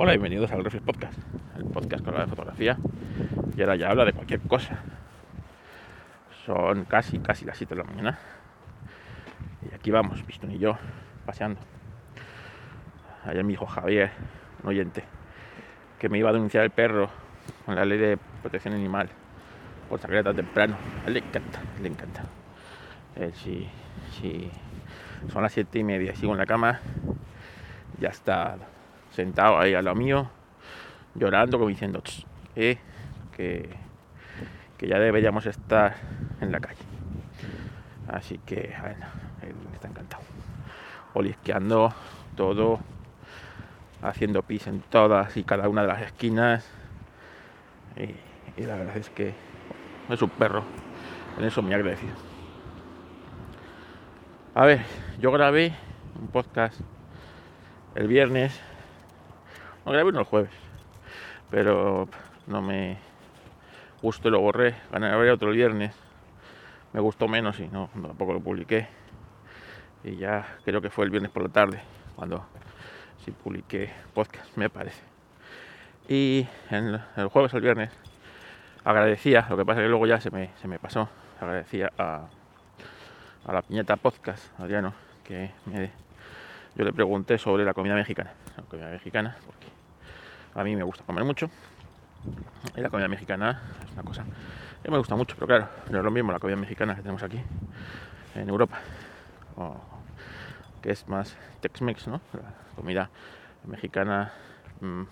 Hola, bienvenidos al Reflex Podcast, el podcast que habla de fotografía y ahora ya habla de cualquier cosa. Son casi, casi las 7 de la mañana y aquí vamos, Pistón y yo, paseando. Ayer mi hijo Javier, un oyente, que me iba a denunciar el perro con la ley de protección animal por salir tan temprano. A él le encanta, le encanta. Él si, si son las 7 y media y sigo en la cama, ya está sentado ahí a lo mío, llorando, como diciendo eh, que, que ya deberíamos estar en la calle. Así que, él está encantado. Olisqueando todo, haciendo pis en todas y cada una de las esquinas. Y, y la verdad es que es un perro. En eso me agradecido. A ver, yo grabé un podcast el viernes no grabé uno el jueves, pero no me gustó y lo borré. Gané otro viernes, me gustó menos y no, tampoco lo publiqué. Y ya creo que fue el viernes por la tarde cuando sí publiqué podcast, me parece. Y el jueves o el viernes agradecía, lo que pasa que luego ya se me, se me pasó, agradecía a, a la piñata podcast, Adriano, que me, yo le pregunté sobre la comida mexicana. La comida mexicana, porque a mí me gusta comer mucho. Y la comida mexicana es una cosa que me gusta mucho, pero claro, no es lo mismo la comida mexicana que tenemos aquí en Europa, que es más Tex-Mex, ¿no? La comida mexicana mmm,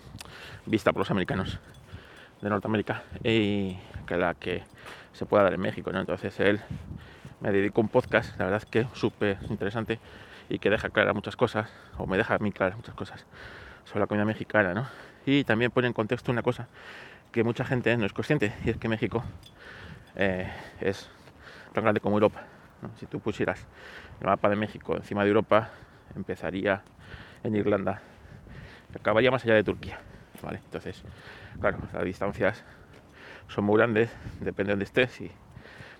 vista por los americanos de Norteamérica y que la que se pueda dar en México, ¿no? Entonces él me dedicó un podcast, la verdad es que súper interesante y que deja claras muchas cosas, o me deja a mí claras muchas cosas sobre la comida mexicana, ¿no? Y también pone en contexto una cosa que mucha gente no es consciente, y es que México eh, es tan grande como Europa. Si tú pusieras el mapa de México encima de Europa, empezaría en Irlanda, acabaría más allá de Turquía. ¿vale? Entonces, claro, las distancias son muy grandes, depende de donde estés. Y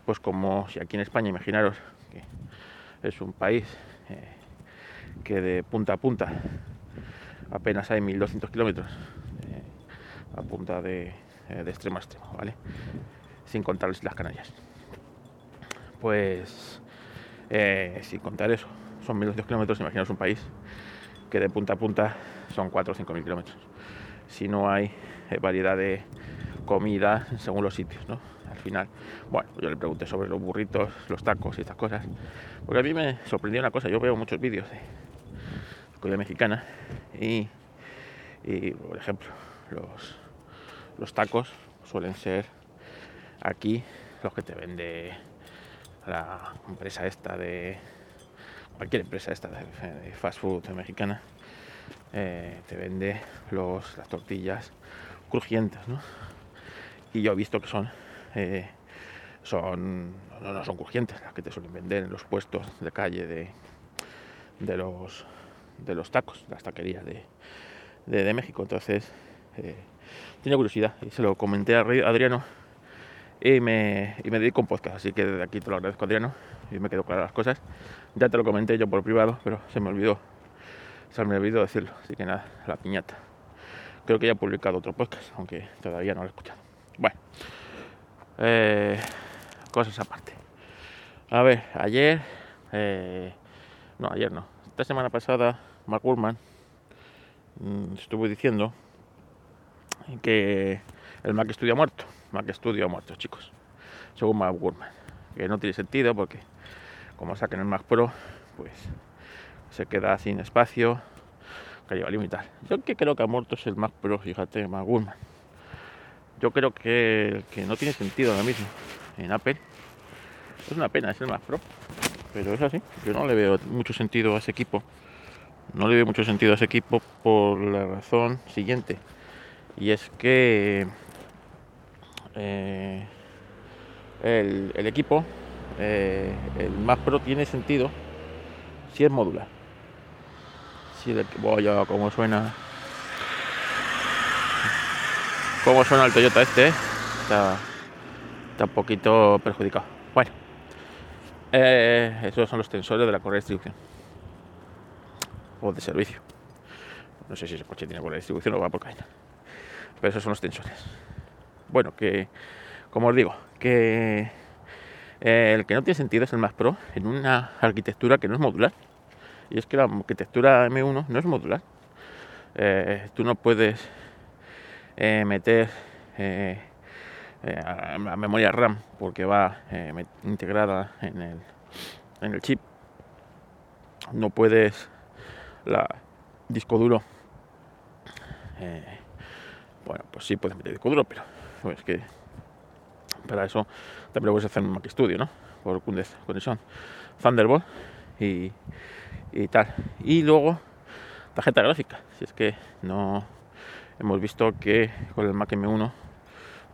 pues como si aquí en España, imaginaros que es un país eh, que de punta a punta apenas hay 1200 kilómetros eh, a punta de, eh, de, extremo a extremo, ¿vale? Sin contar las Canarias. Pues, eh, sin contar eso, son 1200 kilómetros, imaginaos un país que de punta a punta son 4 o 5 mil kilómetros. Si no hay variedad de comida según los sitios, ¿no? Al final, bueno, yo le pregunté sobre los burritos, los tacos y estas cosas, porque a mí me sorprendió una cosa, yo veo muchos vídeos de mexicana y, y por ejemplo los, los tacos suelen ser aquí los que te vende la empresa esta de cualquier empresa esta de, fast food mexicana eh, te vende los, las tortillas crujientes ¿no? y yo he visto que son eh, son no, no, son crujientes las que te suelen vender en los puestos de calle de, de los de los tacos, las taquerías de, de, de México. Entonces, eh, tenía curiosidad y se lo comenté a Adriano y me, y me dedico un podcast. Así que desde aquí te lo agradezco, Adriano, y me quedo claras las cosas. Ya te lo comenté yo por privado, pero se me olvidó, se me olvidó decirlo. Así que nada, la piñata. Creo que ya he publicado otro podcast, aunque todavía no lo he escuchado. Bueno, eh, cosas aparte. A ver, ayer, eh, no, ayer no, esta semana pasada Mark mmm, estuvo diciendo que el Mac Studio ha muerto. Mac Studio ha muerto, chicos. Según Mark. Que no tiene sentido porque como saquen el Mac Pro, pues se queda sin espacio, que lleva a limitar. Yo que creo que ha muerto es el Mac Pro, fíjate, Gurman. Yo creo que, que no tiene sentido ahora mismo en Apple. Es una pena, es el Mac Pro pero es así. Yo no le veo mucho sentido a ese equipo. No le veo mucho sentido a ese equipo por la razón siguiente. Y es que eh, el, el, equipo, eh, el más pro, tiene sentido si es modular. Si el oye, cómo suena. Cómo suena el Toyota este, eh? está un poquito perjudicado. Eh, esos son los tensores de la correa de distribución o de servicio. No sé si ese coche tiene buena distribución o va por cadena. Pero esos son los tensores. Bueno, que, como os digo, que eh, el que no tiene sentido es el Mac Pro en una arquitectura que no es modular. Y es que la arquitectura M1 no es modular. Eh, tú no puedes eh, memoria RAM porque va integrada en el, en el chip. No puedes la disco duro. bueno, pues sí puedes meter disco duro, pero es que para eso también lo puedes hacer en Mac Studio, ¿no? Por conexión Thunderbolt y, y tal. Y luego tarjeta gráfica. Si es que no hemos visto que con el Mac M1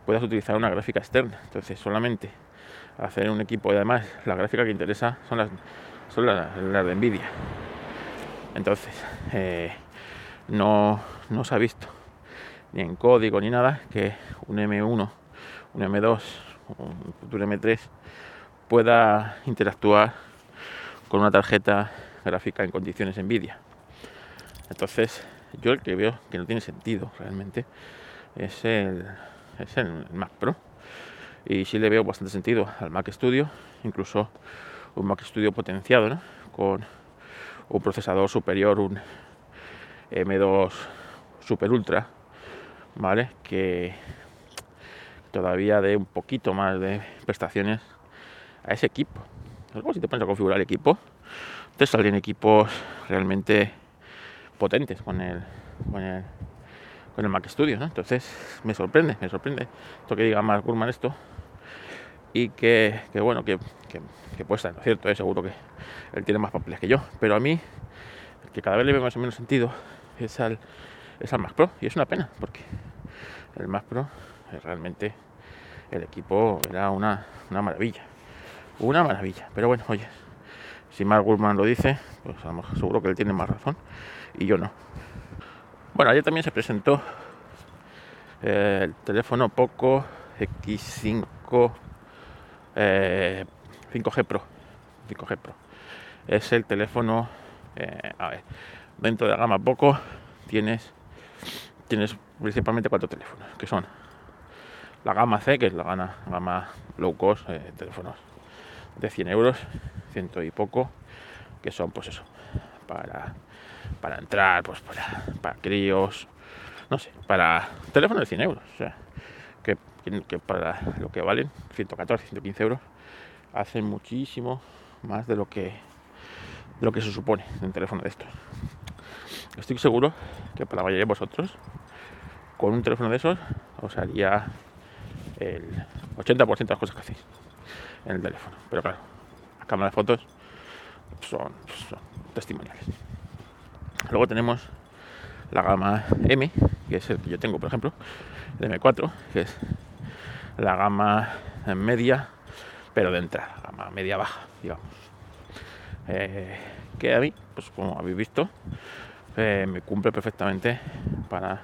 puedes utilizar una gráfica externa. Entonces solamente hacer un equipo y además la gráfica que interesa son las, son las, de Nvidia. Entonces eh, no, no se ha visto ni en código ni nada que un M1, un M2 un futuro M3 pueda interactuar con una tarjeta gráfica en condiciones Nvidia. Entonces, yo el que veo que no tiene sentido realmente es el, es el Mac Pro. Y sí le veo bastante sentido al Mac Studio, incluso un Mac Studio potenciado, con un procesador superior, un M2 Super Ultra, ¿vale? Que todavía de un poquito más de prestaciones a ese equipo. Luego si te pones a configurar el equipo, te salen equipos realmente potentes con el, con el, con el Mac Studio, Entonces me sorprende, me sorprende esto que diga Mark Gurman esto y que, bueno, que, que, puede estar, cierto? es Seguro que él tiene más papeles que yo, pero a mí el que cada vez le ve más o menos sentido es al, es al Mac Pro y es una pena porque el Mac Pro realmente el equipo era una, maravilla. Una maravilla. Pero bueno, oye, si Mark Gurman lo dice, pues a lo mejor seguro que él tiene más razón y yo no. Bueno, ayer también se presentó eh, el teléfono Poco X5 5G Pro. 5G Pro. Es el teléfono, eh, a ver, dentro de la gama Poco tienes, tienes principalmente cuatro teléfonos, que son la gama C, que es la gama, gama low cost, eh, teléfonos de 100 euros, ciento y poco, que son pues eso, para, para entrar, pues para, para críos, no sé, para teléfonos de 100 euros, o sea, que, que para lo que valen, 114, 115 euros, hacen muchísimo más de lo que de lo que se supone en un teléfono de estos. Estoy seguro que para la mayoría de vosotros, con un teléfono de esos, os haría el 80% de las cosas que hacéis en el teléfono. Pero claro, las cámaras de fotos son, testimoniales. Luego tenemos la gama M, que es el que yo tengo, por ejemplo, el M4, que es la gama media, pero de entrada, gama media baja, digamos. Eh, que a mí, pues como habéis visto, eh, me cumple perfectamente para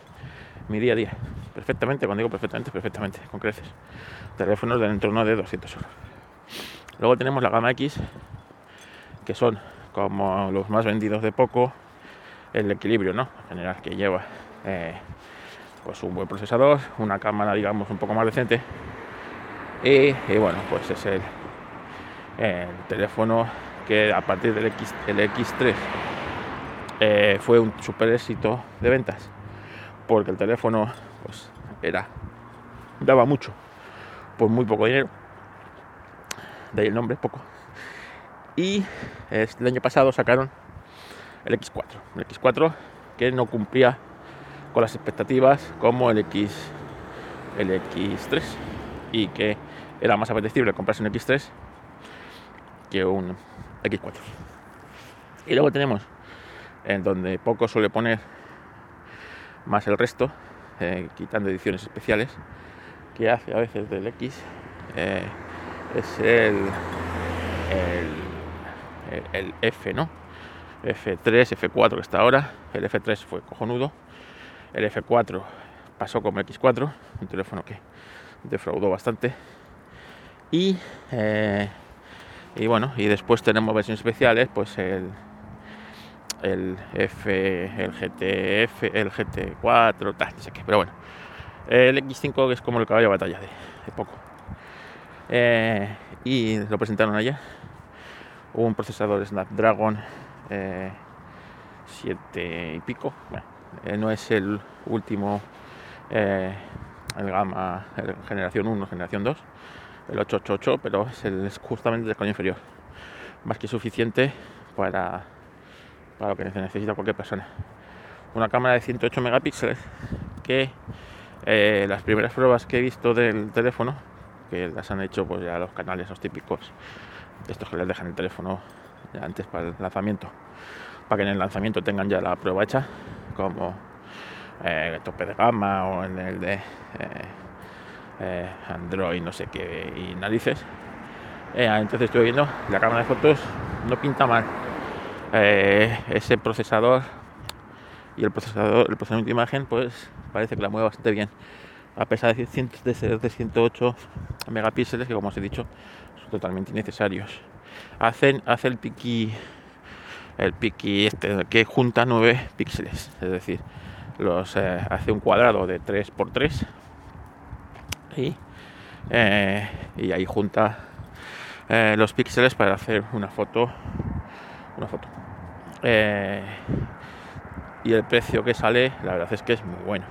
mi día a día. Perfectamente, cuando digo perfectamente, perfectamente, con creces. Teléfonos del entorno de 200 euros. Luego tenemos la gama X, que son como los más vendidos de poco, el equilibrio, ¿no? En general, que lleva eh, pues un buen procesador, una cámara, digamos, un poco más decente. Y, bueno, pues es el, teléfono que a partir del, X, X3 eh, fue un super éxito de ventas porque el teléfono pues era daba mucho por muy poco dinero de ahí el nombre poco y el año pasado sacaron el X4 el X4 que no cumplía con las expectativas como el X el X3 y que era más apetecible comprarse un X3 que un X4 y luego tenemos en donde poco suele poner más el resto, eh, quitando ediciones especiales, que hace a veces del X, eh, es el, el, F, ¿no? F3, F4 que está ahora, el F3 fue cojonudo, el F4 pasó como X4, un teléfono que defraudó bastante, y, eh, y bueno, y después tenemos versiones especiales, pues el, el F, el GTF, el GT4, tal, no sé qué, pero bueno. El X5 es como el caballo de batalla de, poco. Eh, y lo presentaron ayer. Un procesador Snapdragon 7 eh, y pico. Eh, no es el último, el gama, generación 1, generación 2, el 888, pero es, justamente el escalón inferior. Más que suficiente para para lo que necesita cualquier persona. Una cámara de 108 megapíxeles que eh, las primeras pruebas que he visto del teléfono, que las han hecho pues ya los canales, los típicos, estos que les dejan el teléfono antes para el lanzamiento, para que en el lanzamiento tengan ya la prueba hecha, como eh, el tope de gama o en el de eh, Android, no sé qué, y narices. entonces estoy viendo la cámara de fotos no pinta mal eh, ese procesador y el procesador, el procesamiento de imagen, pues parece que la mueve bastante bien. A pesar de, ser de 108 megapíxeles, que como os he dicho, son totalmente innecesarios. Hacen, hace el piqui, el piqui este, que junta 9 píxeles, es decir, los eh, hace un cuadrado de 3x3 y, eh, y ahí junta los píxeles para hacer una foto una foto eh, y el precio que sale, la verdad es que es muy bueno.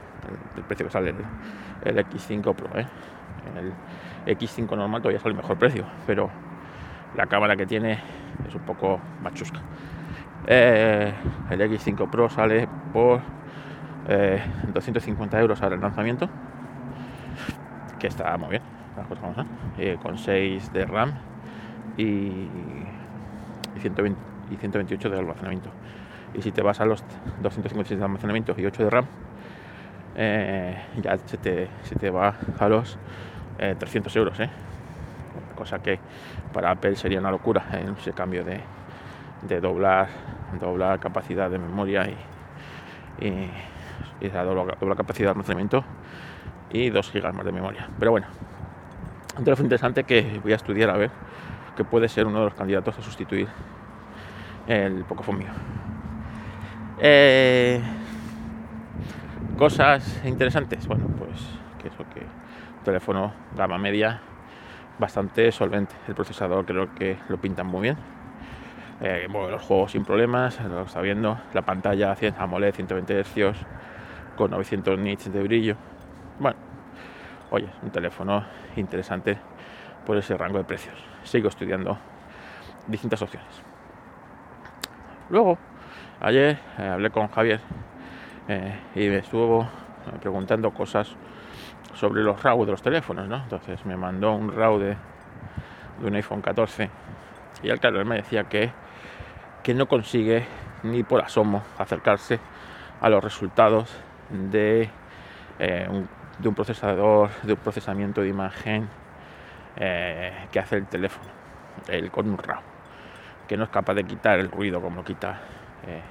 El, precio que sale el, X5 Pro, ¿eh? el X5 normal todavía sale el mejor precio, pero la cámara que tiene es un poco machusca. Eh, el X5 Pro sale por 250 euros el lanzamiento, que está muy bien, con 6 de RAM y 120 y 128 de almacenamiento. Y si te vas a los 256 de almacenamiento y 8 de RAM, eh, ya se te, se te, va a los 300 eh, euros. ¿Eh? Cosa que para Apple sería una locura ese cambio de, de, doblar, capacidad de memoria y, y, la dobla, capacidad de almacenamiento y 2 GB más de memoria. Pero bueno, un teléfono interesante que voy a estudiar a ver que puede ser uno de los candidatos a sustituir el Pocophone mío. Eh, cosas interesantes, bueno, pues que eso que teléfono gama media bastante solvente. El procesador creo que lo pintan muy bien. Eh, los juegos sin problemas, lo está viendo. La pantalla AMOLED 120 Hz con 900 nits de brillo. Bueno, oye, un teléfono interesante por ese rango de precios. Sigo estudiando distintas opciones. Luego, ayer eh, hablé con Javier eh, y me estuvo preguntando cosas sobre los RAW de los teléfonos, ¿no? Entonces me mandó un RAW de, un iPhone 14 y al claro, él me decía que, que no consigue ni por asomo acercarse a los resultados de, eh, un, de un procesador, de un procesamiento de imagen que hace el teléfono, el con un RAW que no es capaz de quitar el ruido como quita eh,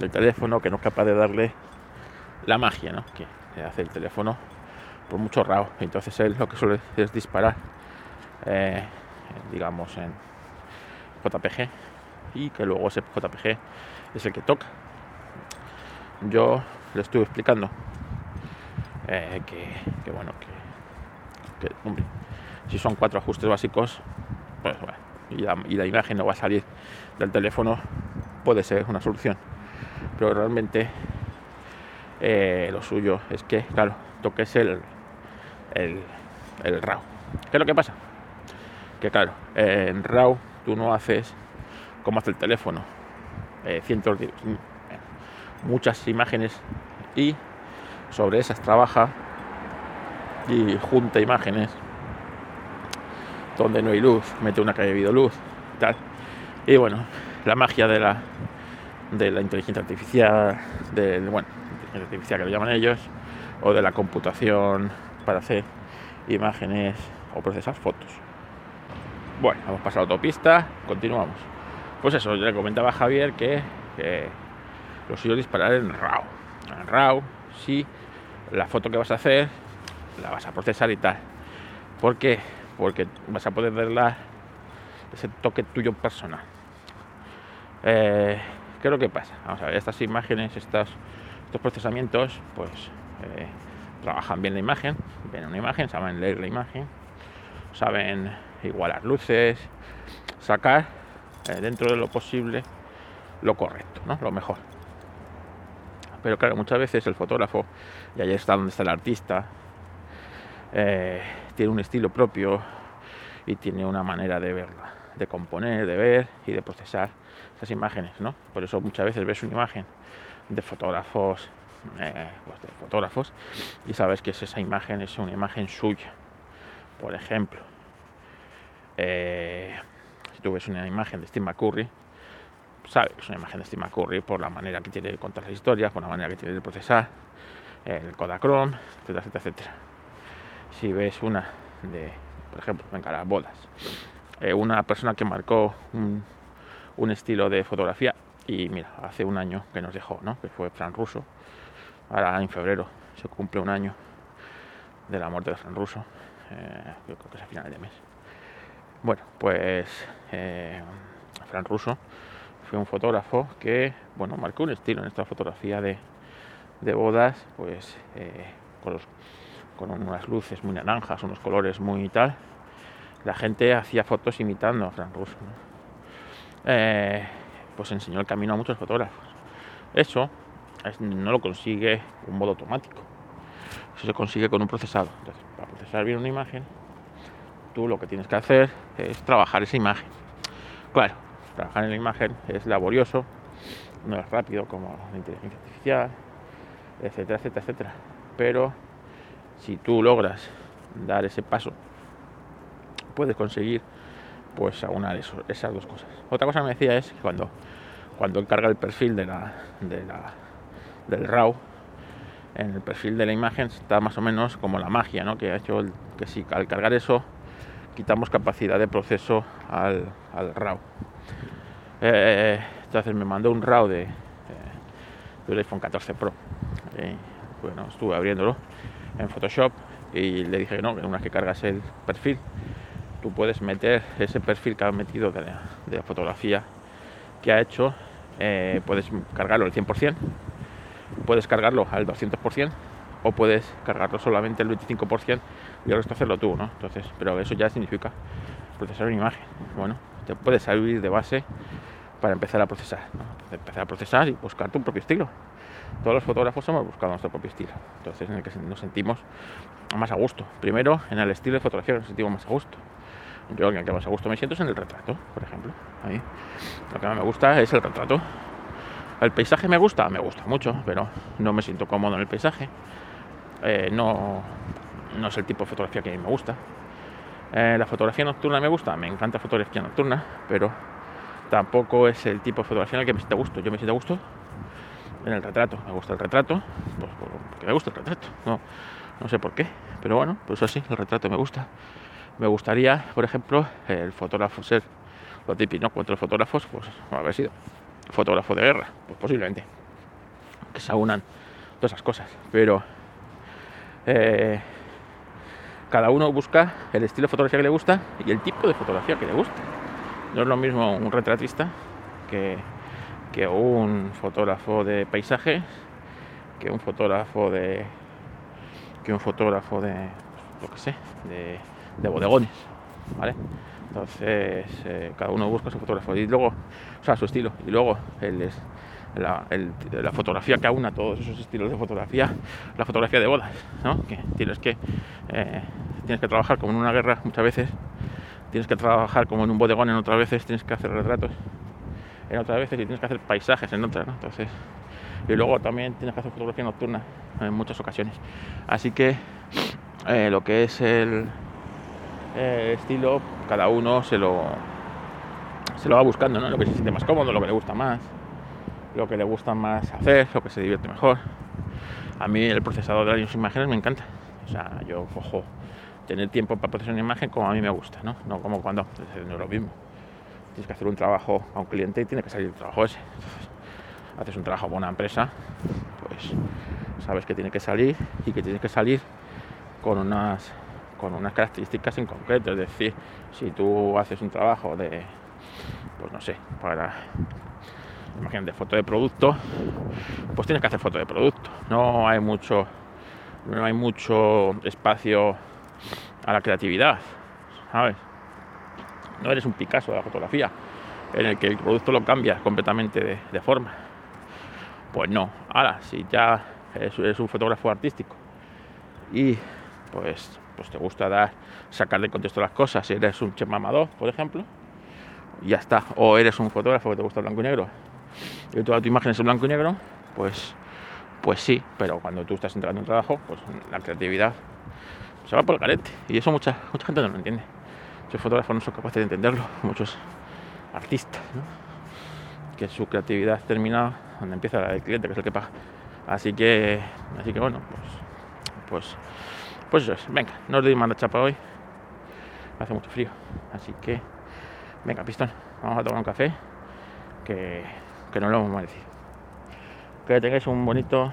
el teléfono, que no es capaz de darle la magia ¿no? que hace el teléfono por mucho RAW. Entonces él lo que suele es disparar, eh, digamos, en JPG y que luego ese JPG es el que toca. Yo le estuve explicando eh, que, bueno, que, que hombre, si son cuatro ajustes básicos, pues bueno, y la, imagen no va a salir del teléfono, puede ser una solución. Pero realmente eh, lo suyo es que, claro, toques el, el, el RAW. ¿Qué es lo que pasa? Que claro, en RAW tú no haces como hace el teléfono, eh, cientos de muchas imágenes y sobre esas trabaja y junta imágenes donde no hay luz, mete una calle de luz, tal. Y bueno, la magia de la, de la inteligencia artificial, del, bueno, inteligencia artificial que lo llaman ellos, o de la computación para hacer imágenes o procesar fotos. Bueno, hemos pasado autopista, continuamos. Pues eso, yo le comentaba a Javier que, que lo suyo disparar en RAW. En RAW, sí, la foto que vas a hacer la vas a procesar y tal. ¿Por qué? porque vas a poder verla ese toque tuyo personal. Eh, ¿qué lo que pasa? Vamos a ver, estas imágenes, estos, estos procesamientos, pues eh, trabajan bien la imagen, ven una imagen, saben leer la imagen, saben igualar luces, sacar eh, dentro de lo posible lo correcto, ¿no? lo mejor. Pero claro, muchas veces el fotógrafo, y ahí está donde está el artista, eh, tiene un estilo propio y tiene una manera de verla, de componer, de ver y de procesar esas imágenes, ¿no? Por eso muchas veces ves una imagen de fotógrafos, eh, pues de fotógrafos, y sabes que esa imagen es una imagen suya. Por ejemplo, eh, si tú ves una imagen de Steve McCurry, sabes que es una imagen de Steve McCurry por la manera que tiene de contar las historias, por la manera que tiene de procesar, el Kodachrome, etcétera, etcétera. Si ves una de, por ejemplo, venga, las bodas, eh, una persona que marcó un, un, estilo de fotografía y mira, hace un año que nos dejó, ¿no? que fue Fran Russo, ahora en febrero se cumple un año de la muerte de Fran Russo, eh, yo creo que es a finales de mes. Bueno, pues eh, Fran Russo fue un fotógrafo que, bueno, marcó un estilo en esta fotografía de, de bodas, pues eh, con, unas luces muy naranjas, unos colores muy tal. La gente hacía fotos imitando a Fran Russo. pues enseñó el camino a muchos fotógrafos. Eso es, no lo consigue un modo automático. Eso se consigue con un procesado. Entonces, para procesar bien una imagen, tú lo que tienes que hacer es trabajar esa imagen. Claro, trabajar en la imagen es laborioso, no es rápido como la inteligencia artificial, etcétera, etcétera, etcétera. Pero si tú logras dar ese paso, puedes conseguir pues aunar eso, esas dos cosas. Otra cosa que me decía es que cuando, cuando encarga el perfil de la, de la, del RAW, en el perfil de la imagen está más o menos como la magia, ¿no? Que ha hecho que si al cargar eso quitamos capacidad de proceso al, al RAW. Eh, entonces me mandó un RAW de, eh, del iPhone 14 Pro. Eh, bueno, estuve abriéndolo en Photoshop y le dije que no, que una vez que cargas el perfil, tú puedes meter ese perfil que ha metido de la, de fotografía que ha hecho, eh, puedes cargarlo al 100%, puedes cargarlo al 200% o puedes cargarlo solamente el 25% y el resto hacerlo tú, ¿no? Entonces, pero eso ya significa procesar una imagen. Bueno, te puedes salir de base para empezar a procesar, empezar a procesar y buscar tu propio estilo. Todos los fotógrafos hemos buscado nuestro propio estilo, entonces en el que nos sentimos más a gusto. Primero, en el estilo de fotografía nos sentimos más a gusto. Yo en que más a gusto me siento es en el retrato, por ejemplo. Ahí. Lo que más me gusta es el retrato. El paisaje me gusta, me gusta mucho, pero no me siento cómodo en el paisaje. Eh, no, no es el tipo de fotografía que a mí me gusta. Eh, la fotografía nocturna me gusta, me encanta fotografía nocturna, pero tampoco es el tipo de fotografía en el que me siento gusto. Yo me siento gusto en el retrato. Me gusta el retrato, pues me gusta el retrato. No, no sé por qué, pero bueno, pues así, el retrato me gusta. Me gustaría, por ejemplo, el fotógrafo ser lo típico, ¿no? Cuatro fotógrafos, pues haber sido fotógrafo de guerra, pues posiblemente. Que se aunan todas esas cosas. Pero eh, cada uno busca el estilo de fotografía que le gusta y el tipo de fotografía que le gusta. No es lo mismo un retratista que, que un fotógrafo de paisajes, que un fotógrafo de que un fotógrafo de lo que sé, de, de bodegones, ¿vale? Entonces eh, cada uno busca su fotógrafo y luego, o sea, su estilo y luego el, la, la, fotografía que aúna todos esos estilos de fotografía, la fotografía de bodas, ¿no? Que tienes que eh, tienes que trabajar como en una guerra muchas veces, tienes que trabajar como en un bodegón en otras veces, tienes que hacer retratos en otras veces y tienes que hacer paisajes en otras, ¿no? Entonces, y luego también tienes que hacer fotografía nocturna en muchas ocasiones. Así que eh, lo que es el estilo, cada uno se lo se lo va buscando, ¿no? Lo que se siente más cómodo, lo que le gusta más, lo que le gusta más hacer, lo que se divierte mejor. A mí el procesador de las imágenes me encanta. O sea, yo cojo tener tiempo para procesar una imagen como a mí me gusta, ¿no? No como cuando no es lo mismo. Tienes que hacer un trabajo a un cliente y tiene que salir el trabajo ese. Haces un trabajo a una empresa, pues sabes que tiene que salir y que tiene que salir con unas con unas características en concreto. Es decir, si tú haces un trabajo de, pues no sé, para imagínate, foto de producto, pues tienes que hacer foto de producto. No hay mucho, no hay mucho espacio a la creatividad, ¿sabes? No eres un Picasso de la fotografía, en el que el producto lo cambia completamente de, forma. Pues no. Ahora, si ya eres, un fotógrafo artístico y pues, pues te gusta dar, sacar de contexto las cosas, si eres un chef mamador, por ejemplo, ya está. O eres un fotógrafo que te gusta blanco y negro y toda tu imagen es en blanco y negro, pues, pues sí, pero cuando tú estás entregando un trabajo, pues la creatividad se va por el carete. Y eso mucha, mucha gente no lo entiende. Muchos fotógrafos no son capaces de entenderlo, muchos artistas, que su creatividad termina donde empieza el cliente, que es el que paga. Así que, así que bueno, pues, pues, pues eso es. Venga, no os doy más la chapa hoy. Hace mucho frío. Así que, venga, pistón, vamos a tomar un café que, que no lo hemos merecido. Que tengáis un bonito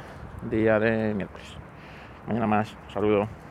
día de miércoles. Mañana más. saludo.